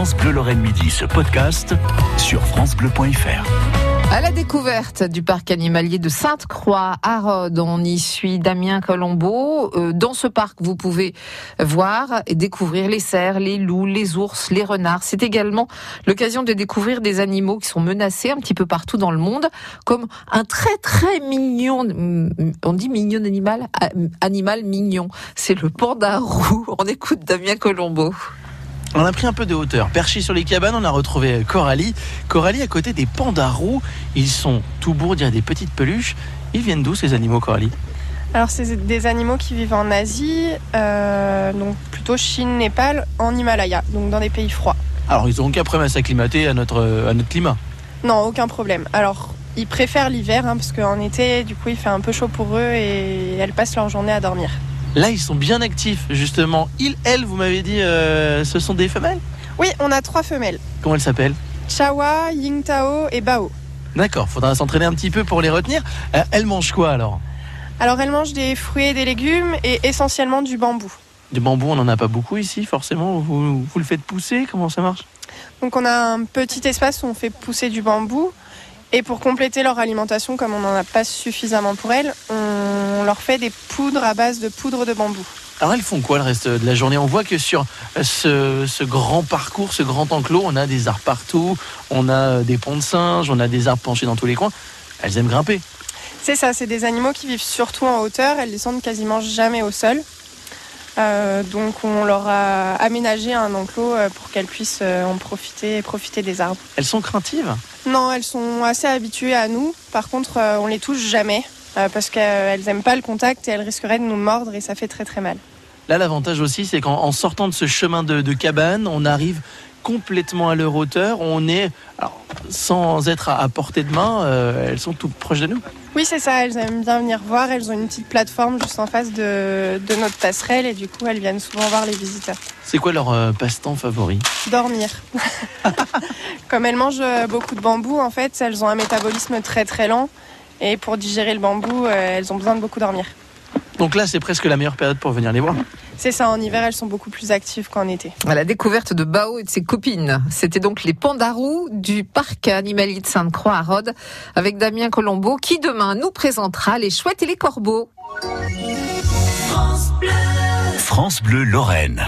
France Bleu Lorraine Midi, ce podcast sur francebleu.fr. À la découverte du parc animalier de Sainte-Croix à Rhodes, on y suit Damien Colombo. Euh, dans ce parc, vous pouvez voir et découvrir les cerfs, les loups, les ours, les renards. C'est également l'occasion de découvrir des animaux qui sont menacés un petit peu partout dans le monde, comme un très très mignon, on dit mignon animal, animal mignon. C'est le panda roux. On écoute Damien Colombo. On a pris un peu de hauteur. Perché sur les cabanes, on a retrouvé Coralie. Coralie à côté des pandarous. Ils sont tout beaux, il des petites peluches. Ils viennent d'où ces animaux, Coralie? Alors c'est des animaux qui vivent en Asie, euh, donc plutôt Chine, Népal, en Himalaya, donc dans des pays froids. Alors ils n'ont aucun problème à s'acclimater à notre, à notre climat? Non, aucun problème. Alors ils préfèrent l'hiver, hein, parce qu'en été, du coup, il fait un peu chaud pour eux et elles passent leur journée à dormir. Là, ils sont bien actifs, justement. Ils, elles, vous m'avez dit, euh, ce sont des femelles? Oui, on a trois femelles. Comment elles s'appellent? Chawa, Yingtao et Bao. D'accord, faudra s'entraîner un petit peu pour les retenir. Euh, elles mangent quoi alors? Alors, elles mangent des fruits et des légumes et essentiellement du bambou. Du bambou, on n'en a pas beaucoup ici, forcément. Vous, vous le faites pousser? Comment ça marche? Donc, on a un petit espace où on fait pousser du bambou. Et pour compléter leur alimentation, comme on n'en a pas suffisamment pour elles, on leur fait des poudres à base de poudre de bambou. Alors elles font quoi le reste de la journée? On voit que sur ce, grand parcours, ce grand enclos, on a des arbres partout, on a des ponts de singes, on a des arbres penchés dans tous les coins. Elles aiment grimper. C'est ça, c'est des animaux qui vivent surtout en hauteur, elles descendent quasiment jamais au sol. Euh, donc on leur a aménagé un enclos euh, pour qu'elles puissent euh, en profiter et profiter des arbres. Elles sont craintives? Non, elles sont assez habituées à nous. Par contre, on les touche jamais parce qu'elles n'aiment pas le contact et elles risqueraient de nous mordre et ça fait très très mal. Là, l'avantage aussi, c'est qu'en sortant de ce chemin de, de cabane, on arrive complètement à leur hauteur. On est, sans être à, portée de main, elles sont toutes proches de nous. Oui, c'est ça. Elles aiment bien venir voir. Elles ont une petite plateforme juste en face de, notre passerelle et du coup, elles viennent souvent voir les visiteurs. C'est quoi leur euh, passe-temps favori? Dormir. Comme elles mangent euh, beaucoup de bambou, en fait, elles ont un métabolisme très très lent et pour digérer le bambou, euh, elles ont besoin de beaucoup dormir. Donc là, c'est presque la meilleure période pour venir les voir. C'est ça, en hiver, elles sont beaucoup plus actives qu'en été. À la découverte de Bao et de ses copines. C'était donc les pandarous du parc animalier de Sainte-Croix à Rhodes avec Damien Colombo qui demain nous présentera les chouettes et les corbeaux. France Bleu, France Bleu Lorraine.